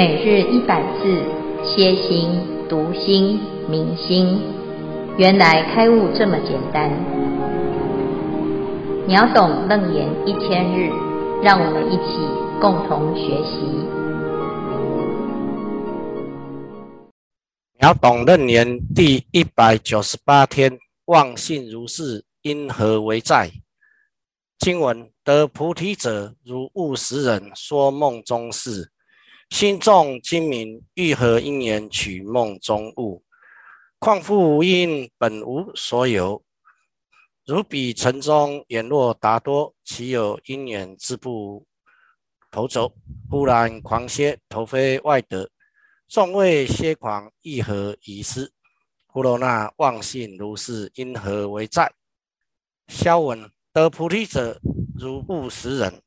每日一百字，歇心、读心、明心，原来开悟这么简单。秒懂楞严一千日，让我们一起共同学习。秒懂楞严第一百九十八天，妄信如是，因何为在？经文：得菩提者，如悟时人说梦中事。心中精明，欲何因缘取梦中物？况复无因，本无所有。如彼城中眼若达多，其有因缘自不投走？忽然狂歇，投飞外得。众位歇狂，亦何遗失？富罗那妄信如是，因何为在？消文得菩提者，如不食人。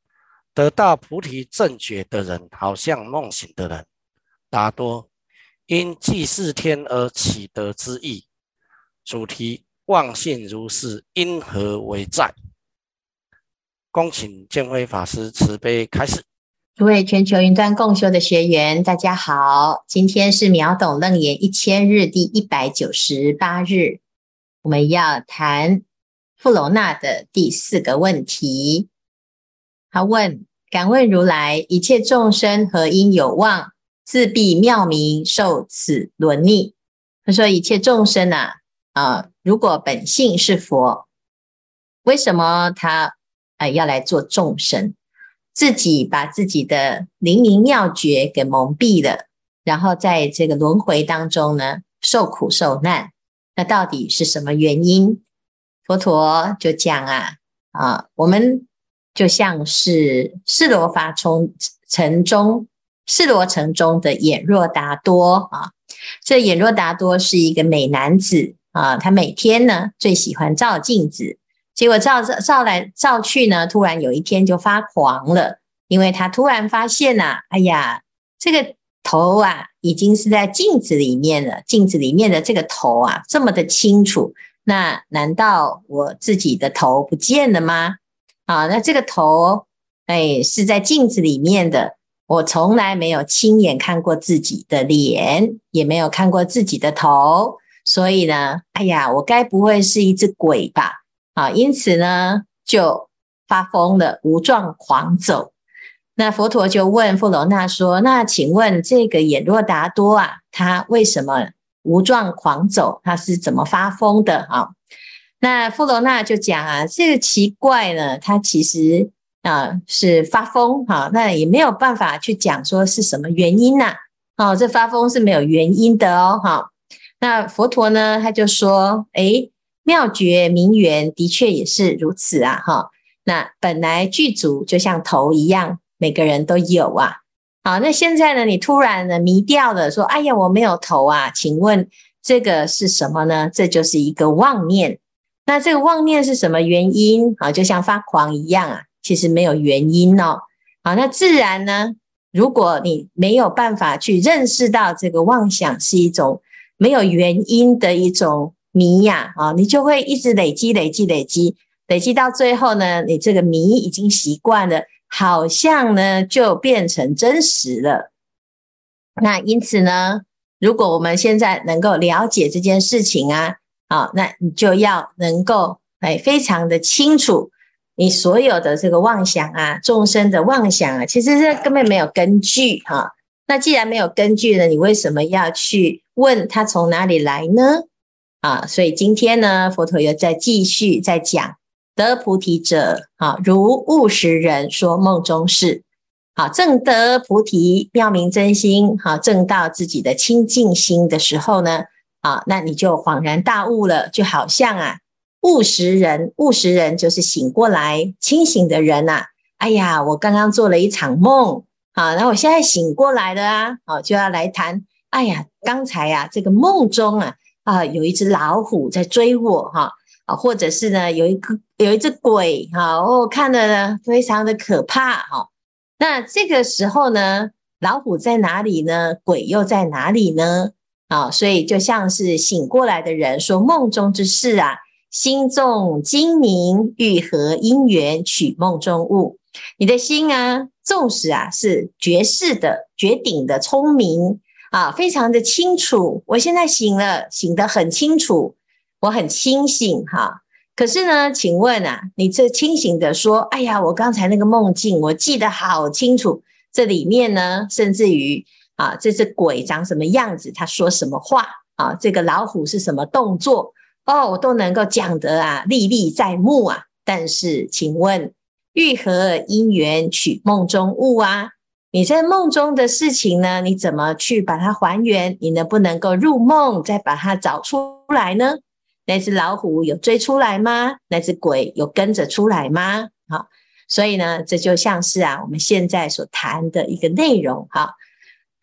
得到菩提正觉的人，好像梦醒的人。达多因祭祀天而启得之意。主题：妄信如是，因何为在？恭请建辉法师慈悲开示。诸位全球云端共修的学员，大家好，今天是秒懂楞严一千日第一百九十八日，我们要谈富罗那的第四个问题。他问：“敢问如来，一切众生何因有望，自必妙明，受此轮逆？”他说：“一切众生呐、啊，啊，如果本性是佛，为什么他啊要来做众生？自己把自己的灵明妙觉给蒙蔽了，然后在这个轮回当中呢，受苦受难。那到底是什么原因？佛陀就讲啊，啊，我们。”就像是尸罗法从城中，尸罗城中的眼若达多啊，这眼若达多是一个美男子啊，他每天呢最喜欢照镜子，结果照照照来照去呢，突然有一天就发狂了，因为他突然发现呐、啊，哎呀，这个头啊已经是在镜子里面了，镜子里面的这个头啊这么的清楚，那难道我自己的头不见了吗？啊，那这个头，哎，是在镜子里面的。我从来没有亲眼看过自己的脸，也没有看过自己的头，所以呢，哎呀，我该不会是一只鬼吧？啊，因此呢，就发疯了，无状狂走。那佛陀就问富罗那说：“那请问这个眼若达多啊，他为什么无状狂走？他是怎么发疯的？”啊？那富罗那就讲啊，这个奇怪呢，他其实啊是发疯哈，那也没有办法去讲说是什么原因呐，哦，这发疯是没有原因的哦，哈。那佛陀呢，他就说，诶，妙觉明缘的确也是如此啊，哈。那本来具足就像头一样，每个人都有啊，好，那现在呢，你突然呢迷掉了，说，哎呀，我没有头啊，请问这个是什么呢？这就是一个妄念。那这个妄念是什么原因啊？就像发狂一样啊，其实没有原因哦。好，那自然呢，如果你没有办法去认识到这个妄想是一种没有原因的一种迷呀，啊，你就会一直累积、累积、累积，累积到最后呢，你这个迷已经习惯了，好像呢就变成真实了。那因此呢，如果我们现在能够了解这件事情啊。好，那你就要能够哎，非常的清楚，你所有的这个妄想啊，众生的妄想啊，其实是根本没有根据哈。那既然没有根据呢，你为什么要去问他从哪里来呢？啊，所以今天呢，佛陀又再继续在讲，得菩提者啊，如悟时人说梦中事。好，正得菩提妙明真心，好，正到自己的清净心的时候呢，啊，那你就恍然大悟了，就好像啊，悟时人，悟时人就是醒过来、清醒的人呐、啊。哎呀，我刚刚做了一场梦，啊，那我现在醒过来了啊，好，就要来谈。哎呀，刚才啊，这个梦中啊，啊，有一只老虎在追我，哈，啊，或者是呢，有一个有一只鬼，哈，我看了呢，非常的可怕，哈。那这个时候呢，老虎在哪里呢？鬼又在哪里呢？啊，所以就像是醒过来的人说梦中之事啊，心中精明，欲何因缘取梦中物？你的心啊，纵使啊是绝世的、绝顶的聪明啊，非常的清楚。我现在醒了，醒得很清楚，我很清醒哈、可是呢，请问啊，你这清醒的说，哎呀，我刚才那个梦境，我记得好清楚。这里面呢，甚至于啊，这只鬼长什么样子，他说什么话啊，这个老虎是什么动作哦，我都能够讲得啊，历历在目啊。但是，请问，欲何因缘取梦中物啊？你在梦中的事情呢，你怎么去把它还原？你能不能够入梦再把它找出来呢？那只老虎有追出来吗？那只鬼有跟着出来吗？好，所以呢，这就像是啊，我们现在所谈的一个内容哈。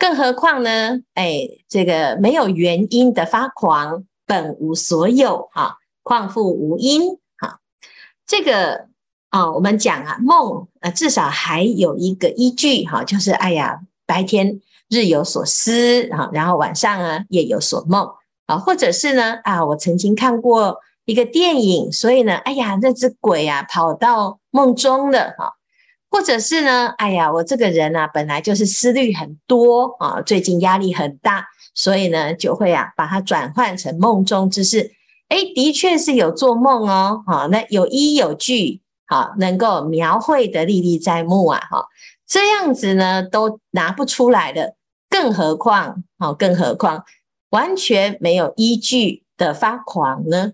更何况呢，哎，这个没有原因的发狂，本无所有哈，况复无因哈。这个啊，我们讲啊，梦啊，至少还有一个依据哈，就是哎呀，白天日有所思啊，然后晚上啊，夜有所梦。啊，或者是呢？啊，我曾经看过一个电影，所以呢，哎呀，那只鬼啊跑到梦中了哈。或者是呢，哎呀，我这个人啊本来就是思虑很多啊，最近压力很大，所以呢就会啊把它转换成梦中之事。哎，的确是有做梦哦，哈，那有依有据，好，能够描绘的历历在目啊，哈，这样子呢都拿不出来的，更何况，好，更何况。完全没有依据的发狂呢？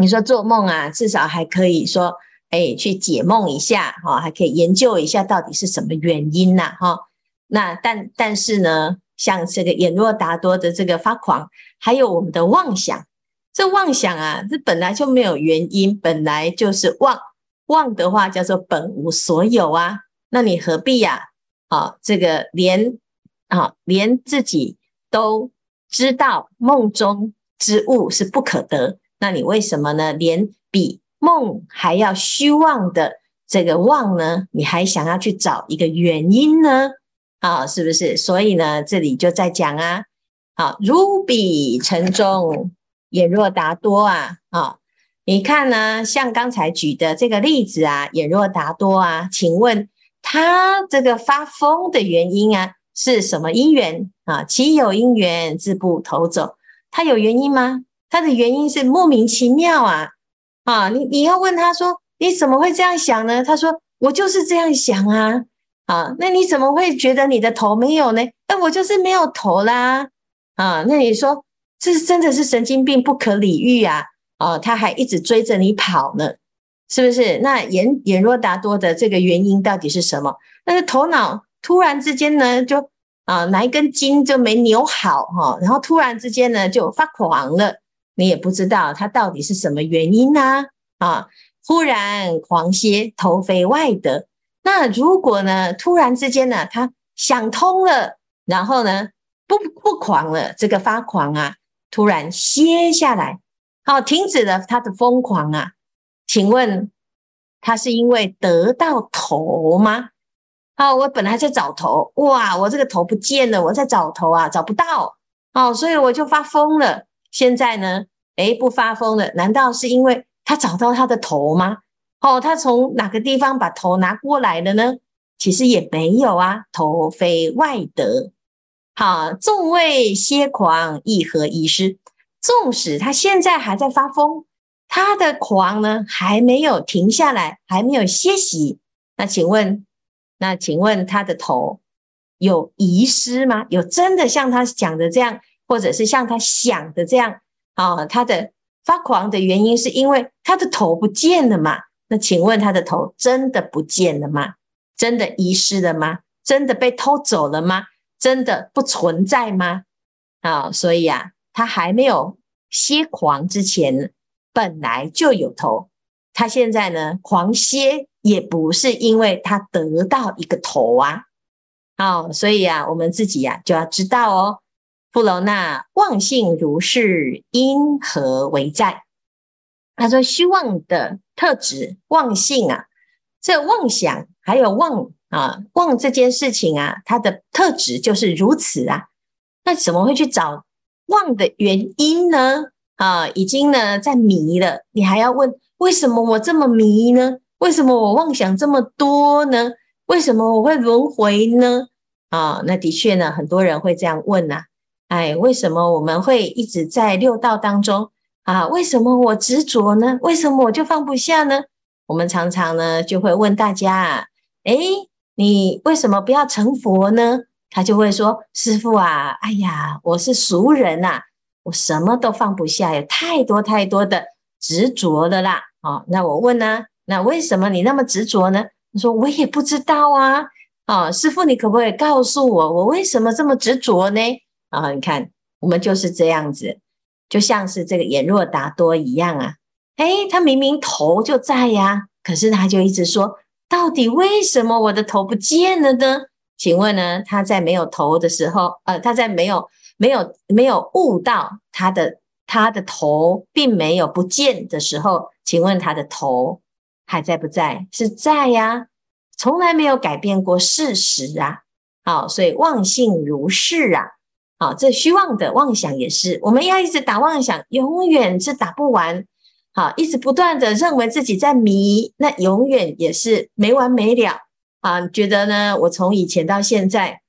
你说做梦啊，至少还可以说，哎，去解梦一下哈，还可以研究一下到底是什么原因呐哈。那但但是呢，像这个眼若达多的这个发狂，还有我们的妄想，这妄想啊，这本来就没有原因，本来就是妄妄的话叫做本无所有啊。那你何必呀？啊，这个连啊连自己都。知道梦中之物是不可得，那你为什么呢？连比梦还要虚妄的这个妄呢？你还想要去找一个原因呢？啊，是不是？所以呢，这里就在讲啊，好，如彼城中眼若达多啊，啊，你看呢，像刚才举的这个例子啊，眼若达多啊，请问他这个发疯的原因啊？是什么因缘啊？其有因缘，自不投走。他有原因吗？他的原因是莫名其妙啊！啊，你你要问他说，你怎么会这样想呢？他说，我就是这样想啊！啊，那你怎么会觉得你的头没有呢？哎我就是没有头啦！啊，那你说这是真的是神经病不可理喻啊！啊，他还一直追着你跑呢，是不是？那眼眼若达多的这个原因到底是什么？那个头脑。突然之间呢，就啊哪一根筋就没扭好哈，然后突然之间呢就发狂了，你也不知道他到底是什么原因呢啊，忽然狂歇，头飞外的。那如果呢突然之间呢他想通了，然后呢不不狂了，这个发狂啊突然歇下来，好，停止了他的疯狂啊，请问他是因为得到头吗？好，我本来在找头，哇，我这个头不见了，我在找头啊，找不到，哦，所以我就发疯了。现在呢，诶，不发疯了，难道是因为他找到他的头吗？哦，他从哪个地方把头拿过来了呢？其实也没有啊，头非外得。好，众位歇狂，亦何遗失？纵使他现在还在发疯，他的狂呢还没有停下来，还没有歇息。那请问？那请问他的头有遗失吗？有真的像他讲的这样，或者是像他想的这样啊？他的发狂的原因是因为他的头不见了嘛？那请问他的头真的不见了吗？真的遗失了吗？真的被偷走了吗？真的不存在吗？啊，所以啊，他还没有歇狂之前，本来就有头。他现在呢，狂歇。也不是因为他得到一个头啊，好，所以啊，我们自己呀、啊、就要知道哦，富罗那妄性如是，因何为在？他说虚妄的特质，妄性啊，这妄想还有妄啊，妄这件事情啊，它的特质就是如此啊，那怎么会去找妄的原因呢？啊，已经呢在迷了，你还要问为什么我这么迷呢？为什么我妄想这么多呢？为什么我会轮回呢？啊，那的确呢，很多人会这样问呐，哎，为什么我们会一直在六道当中啊？为什么我执着呢？为什么我就放不下呢？我们常常呢就会问大家，哎，你为什么不要成佛呢？他就会说，师父啊，哎呀，我是俗人呐，我什么都放不下，有太多太多的执着的啦。哦，那我问呢，那为什么你那么执着呢？他说我也不知道啊。啊、哦，师父，你可不可以告诉我，我为什么这么执着呢？啊、你看，我们就是这样子，就像是这个眼若达多一样啊。诶，他明明头就在呀，可是他就一直说，到底为什么我的头不见了呢？请问呢，他在没有头的时候，呃，他在没有没有没有悟到他的他的头并没有不见的时候，请问他的头还在不在？是在呀。从来没有改变过事实啊，好，所以妄性如是啊，好，这虚妄的妄想也是，我们要一直打妄想，永远是打不完，好，一直不断的认为自己在迷，那永远也是没完没了啊。觉得呢，我从以前到现在，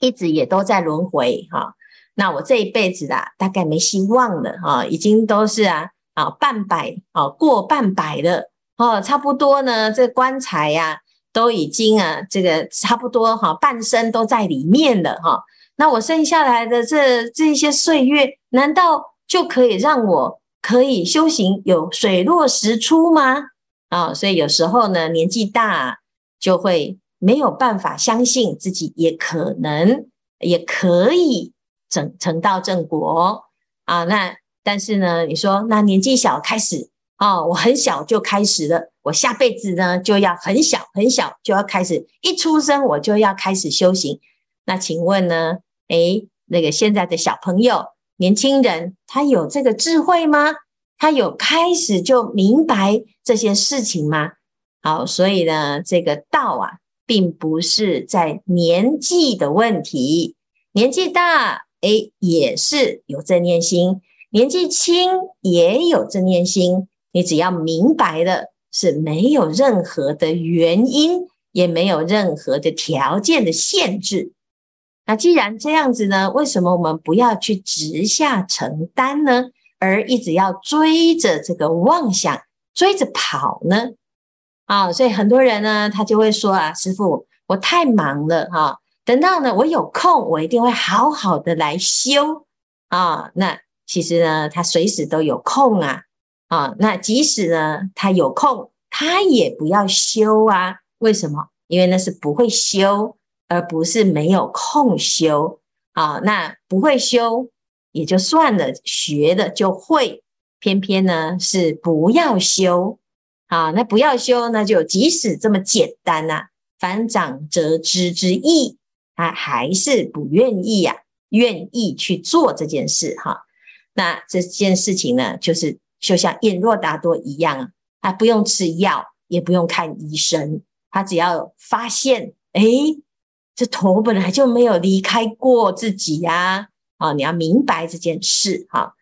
一直也都在轮回哈，那我这一辈子啊，大概没希望了哈，已经都是啊啊半百啊过半百了哦，差不多呢，这棺材呀。都已经啊，这个差不多哈，半生都在里面了哈。那我剩下来的这这些岁月，难道就可以让我可以修行有水落石出吗？啊，所以有时候呢，年纪大就会没有办法相信自己也可能也可以成成道正果啊。那但是呢，你说那年纪小开始啊，我很小就开始了。我下辈子呢，就要很小很小就要开始，一出生我就要开始修行。那请问呢？诶，那个现在的小朋友、年轻人，他有这个智慧吗？他有开始就明白这些事情吗？好，所以呢，这个道啊，并不是在年纪的问题，年纪大，诶，也是有正念心；年纪轻也有正念心。你只要明白了。是没有任何的原因，也没有任何的条件的限制。那既然这样子呢，为什么我们不要去直下承担呢？而一直要追着这个妄想追着跑呢？啊，所以很多人呢，他就会说啊，师傅，我太忙了哈，等到呢我有空，我一定会好好的来修啊。那其实呢，他随时都有空啊。啊，那即使呢，他有空，他也不要修啊。为什么？因为那是不会修，而不是没有空修。啊，那不会修也就算了，学了就会。偏偏呢是不要修。啊，那不要修，那就即使这么简单呐、啊，反掌折枝之意，他还是不愿意呀、啊，愿意去做这件事哈、那这件事情呢，就是。就像眼若达多一样，他不用吃药，也不用看医生，他只要发现，哎，这头本来就没有离开过自己呀，啊，你要明白这件事哈。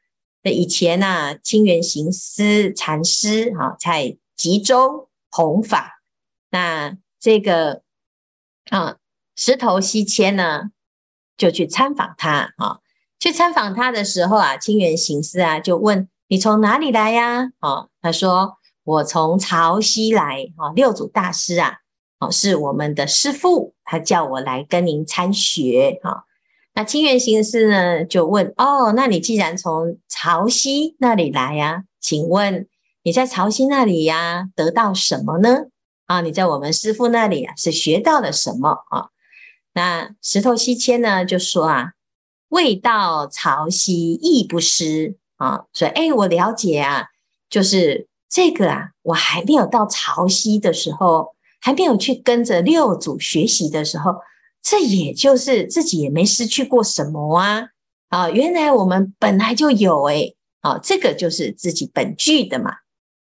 那以前呢，清源行思禅师哈在吉州弘法，那这个啊石头西迁呢，就去参访他啊，去参访他的时候啊，清源行思啊就问。你从哪里来呀？哦，他说我从潮溪来。啊，六祖大师啊，哦，是我们的师父，他叫我来跟您参学。哈，那清源行思呢就问：哦，那你既然从潮汐那里来呀，请问你在潮汐那里呀得到什么呢？啊，你在我们师父那里啊是学到了什么啊？那石头西迁呢就说啊，未到潮汐亦不失。啊，所以哎，我了解啊，就是这个啊，我还没有到潮汐的时候，还没有去跟着六祖学习的时候，这也就是自己也没失去过什么啊啊，原来我们本来就有哎，啊，这个就是自己本具的嘛。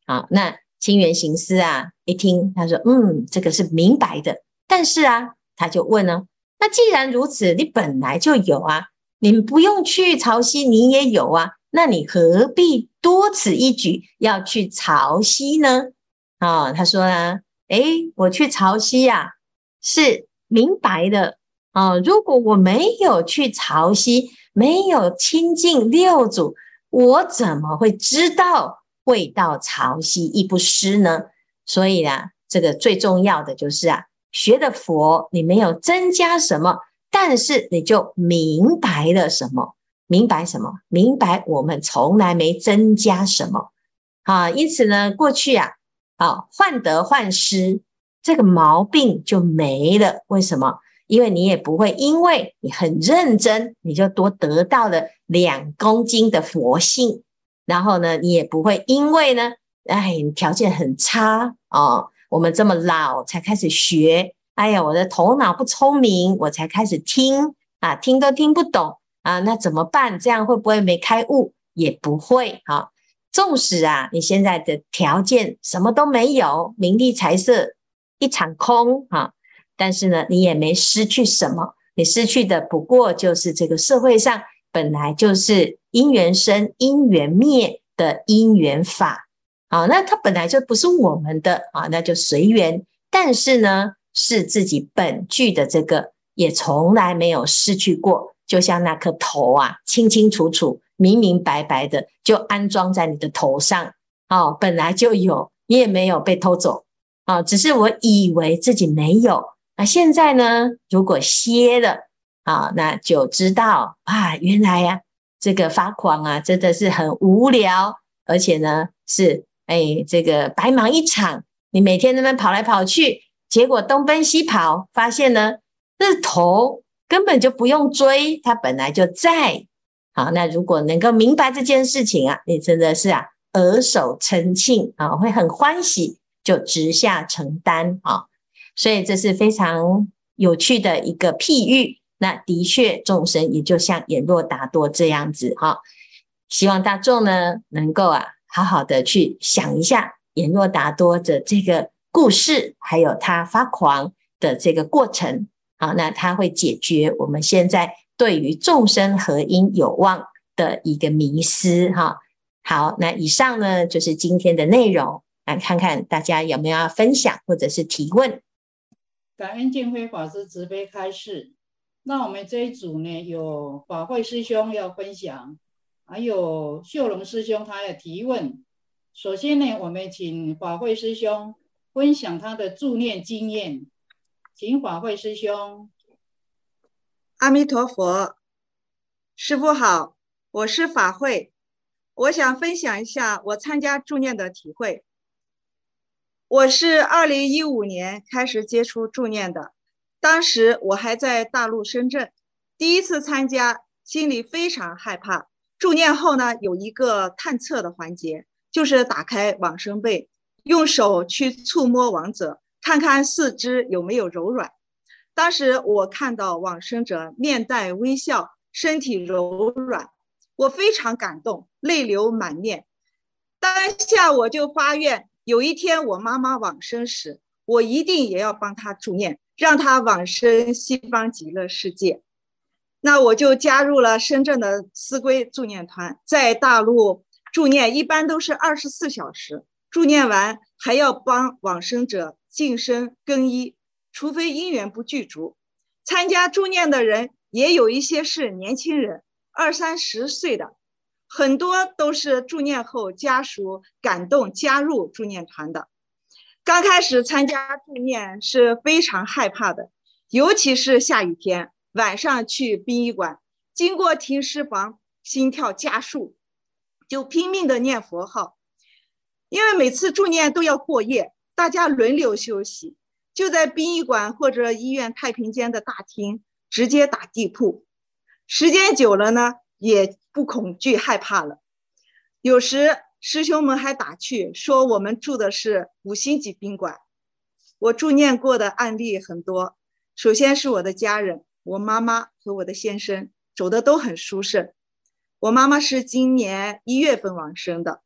啊，那清源行思啊，一听他说，嗯，这个是明白的，但是啊，他就问呢，那既然如此，你本来就有啊，你不用去潮汐，你也有啊。那你何必多此一举要去潮汐呢？啊、他说呢，诶，我去潮汐呀、是明白的啊，如果我没有去潮汐，没有亲近六祖，我怎么会知道会到潮汐亦不失呢？所以啊，这个最重要的就是啊，学的佛，你没有增加什么，但是你就明白了什么？明白什么？明白我们从来没增加什么。啊，因此呢，过去啊，啊，患得患失这个毛病就没了。为什么？因为你也不会因为你很认真，你就多得到了两公斤的佛性。然后呢，你也不会因为呢，哎，你条件很差哦，我们这么老才开始学，哎呀，我的头脑不聪明，我才开始听啊，听都听不懂啊，那怎么办？这样会不会没开悟？也不会哈。纵使啊，你现在的条件什么都没有，名利财色一场空啊，但是呢，你也没失去什么，你失去的不过就是这个社会上本来就是因缘生、因缘灭的因缘法，啊，那它本来就不是我们的啊，那就随缘。但是呢，是自己本具的这个，也从来没有失去过，就像那颗头啊，清清楚楚。明明白白的就安装在你的头上，哦，本来就有，你也没有被偷走，啊、哦，只是我以为自己没有，那现在呢？如果歇了，啊、哦，那就知道啊，原来呀、啊，这个发狂啊，真的是很无聊，而且呢，是哎，这个白忙一场，你每天在那边跑来跑去，结果东奔西跑，发现呢，这头根本就不用追，它本来就在。好，那如果能够明白这件事情啊，你真的是啊，耳手称庆啊，会很欢喜，就直下承担啊。所以这是非常有趣的一个譬喻。那的确，众生也就像演若达多这样子哈。希望大众呢，能够啊，好好的去想一下演若达多的这个故事，还有他发狂的这个过程。好，那他会解决我们现在。对于众生合因有望的一个迷思哈，好，那以上呢就是今天的内容，来看看大家有没有要分享或者是提问。感恩建辉法师慈悲开示。那我们这一组呢，有法会师兄要分享，还有秀龙师兄他要提问。首先呢，我们请法会师兄分享他的助念经验，请法会师兄。阿弥陀佛，师傅好，我是法会，我想分享一下我参加助念的体会。我是二零一五年开始接触助念的，当时我还在大陆深圳，第一次参加，心里非常害怕。助念后呢，有一个探测的环节，就是打开往生被，用手去触摸亡者，看看四肢有没有柔软。当时我看到往生者面带微笑，身体柔软，我非常感动，泪流满面。当下我就发愿，有一天我妈妈往生时，我一定也要帮她助念，让她往生西方极乐世界。那我就加入了深圳的思归助念团，在大陆助念一般都是二十四小时，助念完还要帮往生者净身更衣。除非因缘不具足，参加助念的人也有一些是年轻人，二三十岁的，很多都是助念后家属感动加入助念团的。刚开始参加助念是非常害怕的，尤其是下雨天，晚上去殡仪馆，经过停尸房，心跳加速，就拼命的念佛号，因为每次助念都要过夜，大家轮流休息。就在殡仪馆或者医院太平间的大厅，直接打地铺。时间久了呢，也不恐惧害怕了。有时师兄们还打趣说，我们住的是五星级宾馆。我助念过的案例很多。首先是我的家人，我妈妈和我的先生走的都很舒适。我妈妈是今年一月份往生的，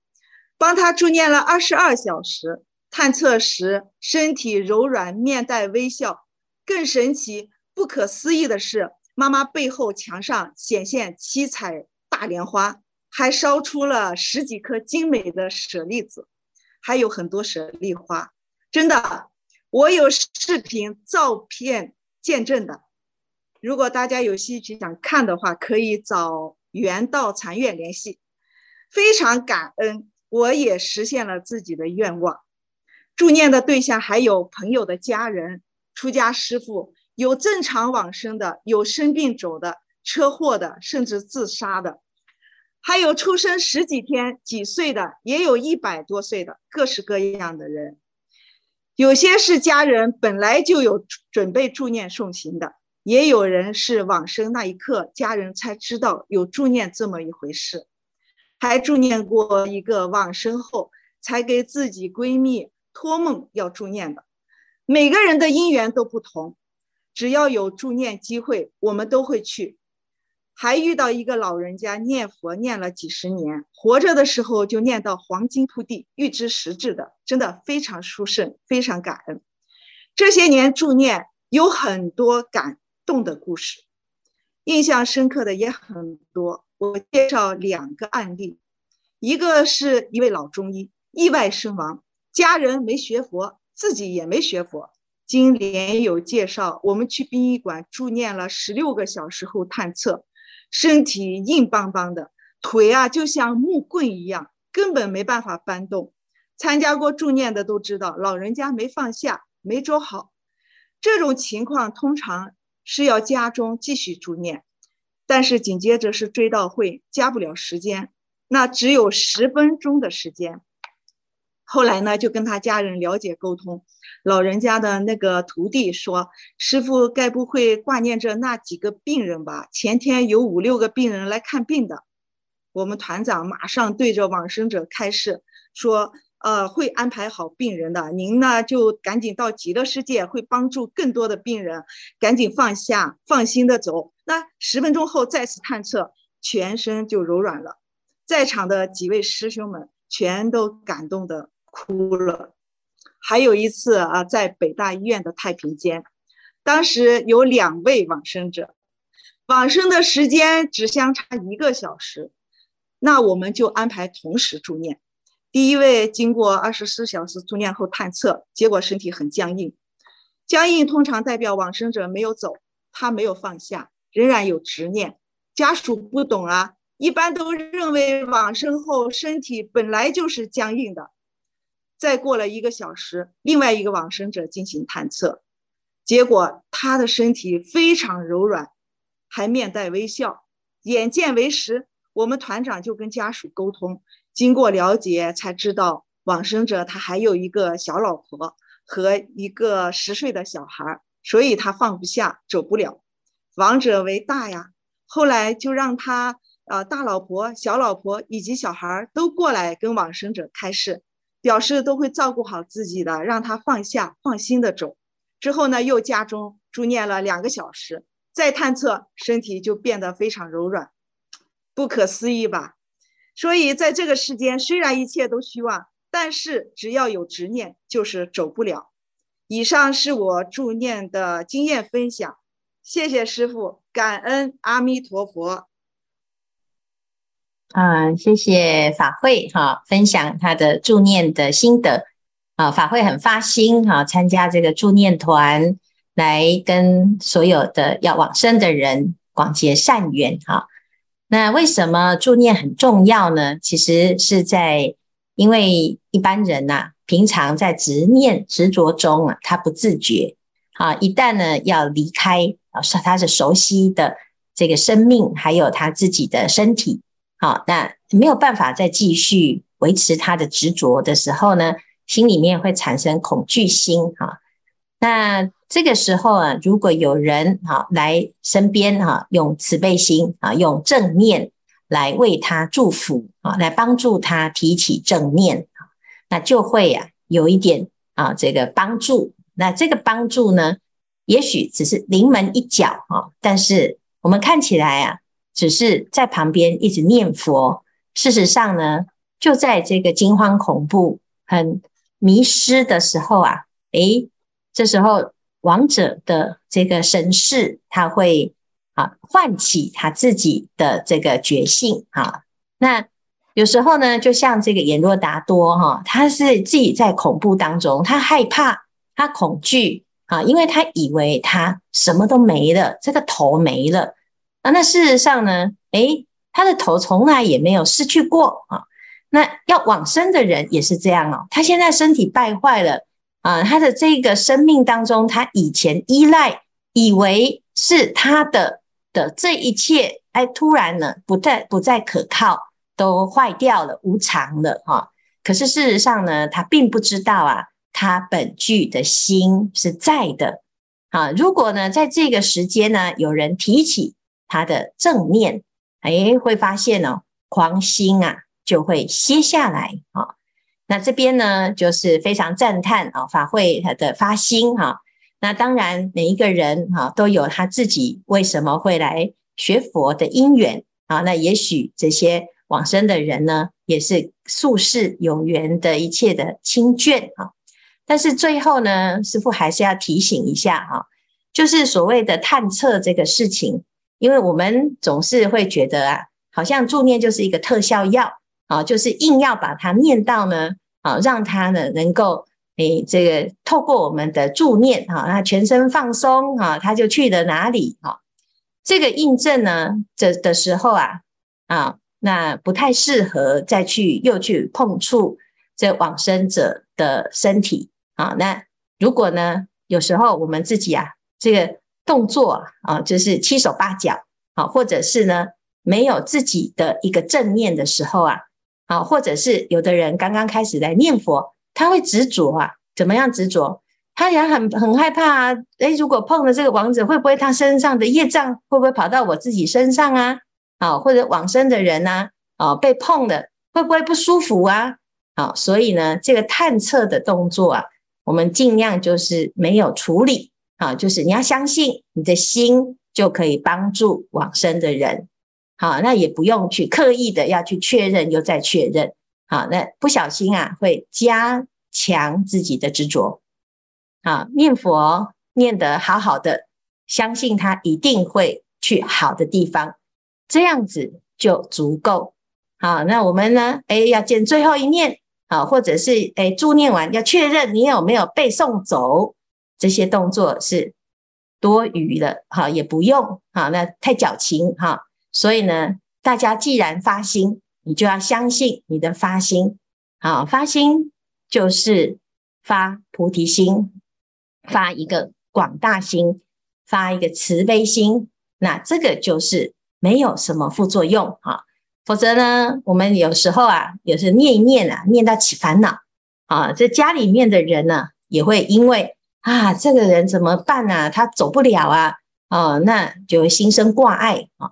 帮她助念了二十二小时。探测时，身体柔软，面带微笑。更神奇、不可思议的是，妈妈背后墙上显现七彩大莲花，还烧出了十几颗精美的舍利子，还有很多舍利花。真的，我有视频、照片见证的。如果大家有兴趣想看的话，可以找圆道禅院联系。非常感恩，我也实现了自己的愿望。助念的对象还有朋友的家人、出家师父，有正常往生的，有生病走的、车祸的，甚至自杀的，还有出生十几天、几岁的，也有一百多岁的，各式各样的人。有些是家人本来就有准备助念送行的，也有人是往生那一刻，家人才知道有助念这么一回事。还助念过一个往生后才给自己闺蜜托梦要助念的，每个人的因缘都不同，只要有助念机会，我们都会去。还遇到一个老人家念佛念了几十年，活着的时候就念到黄金铺地，预知时至的，真的非常殊胜，非常感恩。这些年助念有很多感动的故事，印象深刻的也很多。我介绍两个案例，一个是一位老中医意外身亡，家人没学佛，自己也没学佛。经莲友介绍，我们去殡仪馆助念了十六个小时后探测，身体硬邦邦的，腿啊就像木棍一样，根本没办法搬动。参加过助念的都知道，老人家没放下，没走好，这种情况通常是要家中继续助念。但是紧接着是追悼会，加不了时间，那只有十分钟的时间。后来呢，就跟他家人了解沟通，老人家的那个徒弟说：“师傅该不会挂念着那几个病人吧？前天有五六个病人来看病的。”我们团长马上对着往生者开示说。呃，会安排好病人的，您呢就赶紧到极乐世界，会帮助更多的病人，赶紧放下，放心的走。那十分钟后再次探测，全身就柔软了，在场的几位师兄们全都感动的哭了。还有一次啊，在北大医院的太平间，当时有两位往生者，往生的时间只相差一个小时，那我们就安排同时助念。第一位经过二十四小时助念后探测，结果身体很僵硬。僵硬通常代表往生者没有走，他没有放下，仍然有执念。家属不懂啊，一般都认为往生后身体本来就是僵硬的。再过了一个小时，另外一个往生者进行探测，结果他的身体非常柔软，还面带微笑。眼见为实，我们团长就跟家属沟通。经过了解，才知道往生者他还有一个小老婆和一个十岁的小孩，所以他放不下，走不了。亡者为大呀，后来就让他呃大老婆、小老婆以及小孩都过来跟往生者开示，表示都会照顾好自己的，让他放下，放心的走。之后呢，又家中助念了两个小时，再探测身体就变得非常柔软，不可思议吧？所以，在这个世间，虽然一切都虚妄，但是只要有执念，就是走不了。以上是我助念的经验分享，谢谢师父，感恩阿弥陀佛。啊，谢谢法会哈，分享他的助念的心得啊，法会很发心哈，参加这个助念团，来跟所有的要往生的人广结善缘哈。那为什么助念很重要呢？其实是在因为一般人呐、平常在执念执着中啊，他不自觉啊，一旦呢要离开啊，是他是熟悉的这个生命，还有他自己的身体，好，那没有办法再继续维持他的执着的时候呢，心里面会产生恐惧心哈，那。这个时候啊，如果有人哈来身边哈，用慈悲心啊，用正念来为他祝福啊，来帮助他提起正念，那就会呀有一点啊这个帮助。那这个帮助呢，也许只是临门一脚啊，但是我们看起来啊，只是在旁边一直念佛，事实上呢，就在这个惊慌恐怖、很迷失的时候啊，诶，这时候。王者的这个神识，他会啊唤起他自己的这个觉性啊。那有时候呢，就像这个阎罗达多哈，他是自己在恐怖当中，他害怕，他恐惧啊，因为他以为他什么都没了，这个头没了啊。那事实上呢，诶，他的头从来也没有失去过啊。那要往生的人也是这样哦，他现在身体败坏了啊，他的这个生命当中，他以前依赖以为是他的的这一切，哎，突然呢不再不再可靠，都坏掉了，无常了哈。可是事实上呢，他并不知道啊。他本具的心是在的，啊，如果呢，在这个时间呢，有人提起他的正念，哎，会发现哦，狂心啊就会歇下来啊。那这边呢，就是非常赞叹啊，法会他的发心哈。那当然，每一个人哈都有他自己为什么会来学佛的因缘啊。那也许这些往生的人呢，也是宿世有缘的一切的亲眷啊。但是最后呢，师父还是要提醒一下哈，就是所谓的探测这个事情，因为我们总是会觉得啊，好像助念就是一个特效药啊，就是硬要把它念到呢，啊，让它呢能够诶，这个透过我们的助念啊，那全身放松啊，它就去了哪里哈？这个印证呢，这的时候啊啊，那不太适合再去又去碰触这往生者的身体。啊，那如果呢，有时候我们自己啊，这个动作啊，就是七手八脚，啊，或者是呢，没有自己的一个正念的时候啊，啊，或者是有的人刚刚开始来念佛，他会执着啊，怎么样执着？他也很很害怕啊，诶，如果碰了这个王者，会不会他身上的业障会不会跑到我自己身上啊？啊，或者往生的人呢？啊，被碰了会不会不舒服啊？啊，所以呢，这个探测的动作啊。我们尽量就是没有处理啊，就是你要相信你的心就可以帮助往生的人，好，那也不用去刻意的要去确认又再确认，好，那不小心啊会加强自己的执着，啊，念佛念得好好的，相信他一定会去好的地方，这样子就足够，好，那我们呢，诶，要见最后一念。啊，或者是诶，助念完要确认你有没有被送走，这些动作是多余的，哈，也不用，好，那太矫情，哈，所以呢，大家既然发心，你就要相信你的发心，好，发心就是发菩提心，发一个广大心，发一个慈悲心，那这个就是没有什么副作用，哈。否则呢，我们有时候啊，也是念一念啊，念到起烦恼啊。这家里面的人呢、也会因为啊，这个人怎么办啊？他走不了啊，哦，那就心生挂碍啊。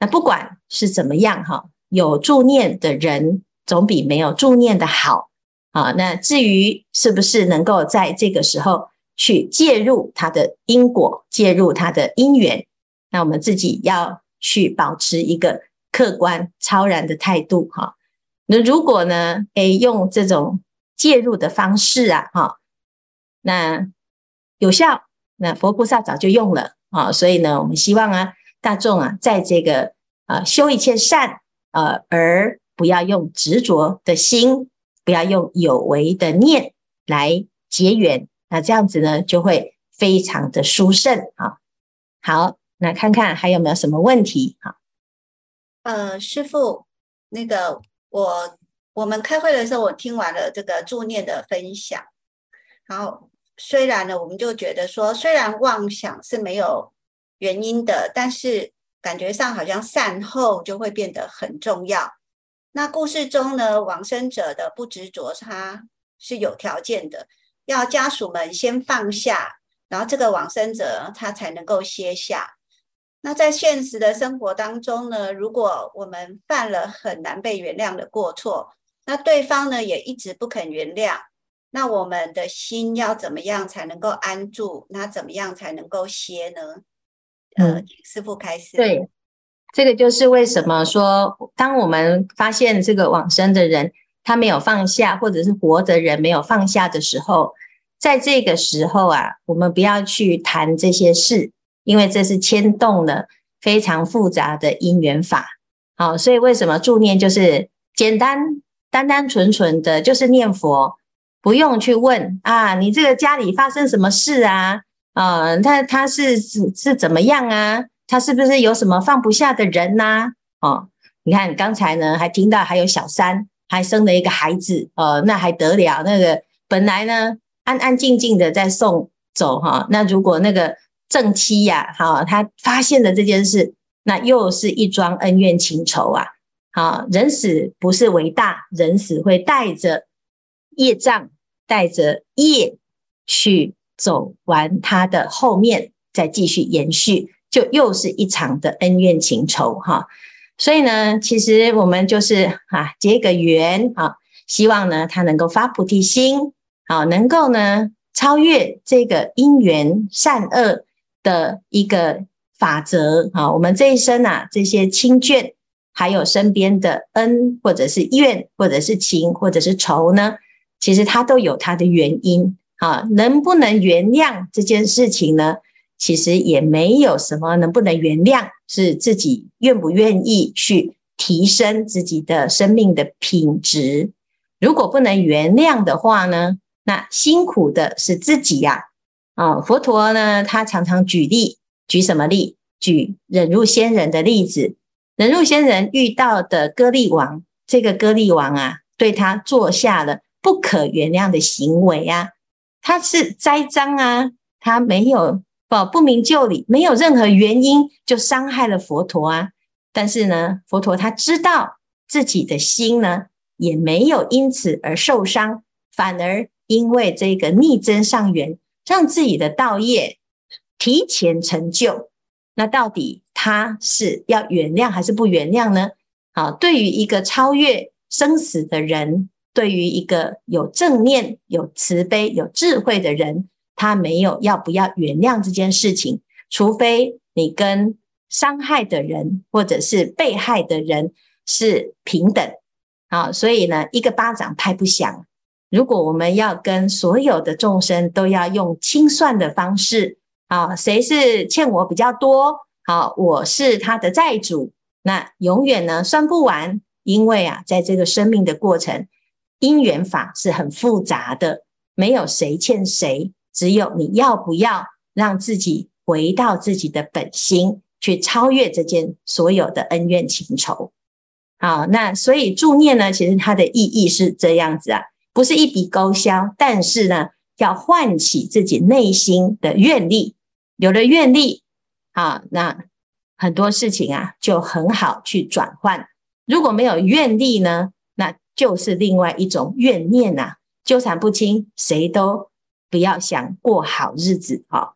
那不管是怎么样哈，有助念的人总比没有助念的好啊。那至于是不是能够在这个时候去介入他的因果，介入他的因缘，那我们自己要去保持一个。客观超然的态度，哈。那如果呢，诶，用这种介入的方式啊，哈，那有效，那佛菩萨早就用了啊。所以呢，我们希望啊，大众啊，在这个啊修一切善，啊，而不要用执着的心，不要用有为的念来结缘，那这样子呢，就会非常的殊胜啊。好，那看看还有没有什么问题，哈。呃，师傅，那个我我们开会的时候，我听完了这个助念的分享，然后虽然呢，我们就觉得说，虽然妄想是没有原因的，但是感觉上好像善后就会变得很重要。那故事中呢，往生者的不执着，他是有条件的，要家属们先放下，然后这个往生者他才能够歇下。那在现实的生活当中呢，如果我们犯了很难被原谅的过错，那对方呢也一直不肯原谅，那我们的心要怎么样才能够安住？那怎么样才能够歇呢？呃，嗯，师傅开始。对，这个就是为什么说，当我们发现这个往生的人他没有放下，或者是活的人没有放下的时候，在这个时候啊，我们不要去谈这些事。因为这是牵动了非常复杂的因缘法，好，所以为什么助念就是简单、单单纯纯的，就是念佛，不用去问啊，你这个家里发生什么事啊？啊、他他是是是怎么样啊？他是不是有什么放不下的人呐、啊？哦，你看刚才呢，还听到还有小三还生了一个孩子，呃，那还得了？那个本来呢安安静静的在送走哈、那如果那个正妻呀，哈、他发现了这件事，那又是一桩恩怨情仇啊！好、人死不是为大，人死会带着业障，带着业去走完它的后面，再继续延续。就又是一场的恩怨情仇哈，所以呢，其实我们就是啊结个缘啊，希望呢他能够发菩提心，啊，能够呢超越这个因缘善恶的一个法则啊。我们这一生啊，这些亲眷，还有身边的恩，或者是怨，或者是情，或者是仇呢，其实它都有它的原因啊。能不能原谅这件事情呢？其实也没有什么能不能原谅，是自己愿不愿意去提升自己的生命的品质。如果不能原谅的话呢，那辛苦的是自己呀。啊，佛陀呢，他常常举例，举什么例？举忍辱仙人的例子。忍辱仙人遇到的歌利王，这个歌利王啊，对他做下了不可原谅的行为啊，他是栽赃啊，他没有。不不明就里，没有任何原因就伤害了佛陀啊！但是呢，佛陀他知道自己的心呢，也没有因此而受伤，反而因为这个逆增上缘，让自己的道业提前成就。那到底他是要原谅还是不原谅呢？好，对于一个超越生死的人，对于一个有正念、有慈悲、有智慧的人。他没有要不要原谅这件事情，除非你跟伤害的人或者是被害的人是平等。啊，所以呢，一个巴掌拍不响。如果我们要跟所有的众生都要用清算的方式，啊，谁是欠我比较多？好，我是他的债主，那永远呢算不完，因为啊，在这个生命的过程，因缘法是很复杂的，没有谁欠谁。只有你要不要让自己回到自己的本心，去超越这件所有的恩怨情仇。好，那所以助念呢，其实它的意义是这样子啊，不是一笔勾销，但是呢，要唤起自己内心的愿力。有了愿力，啊，那很多事情啊就很好去转换。如果没有愿力呢，就是另外一种怨念呐、纠缠不清，谁都。不要想过好日子啊，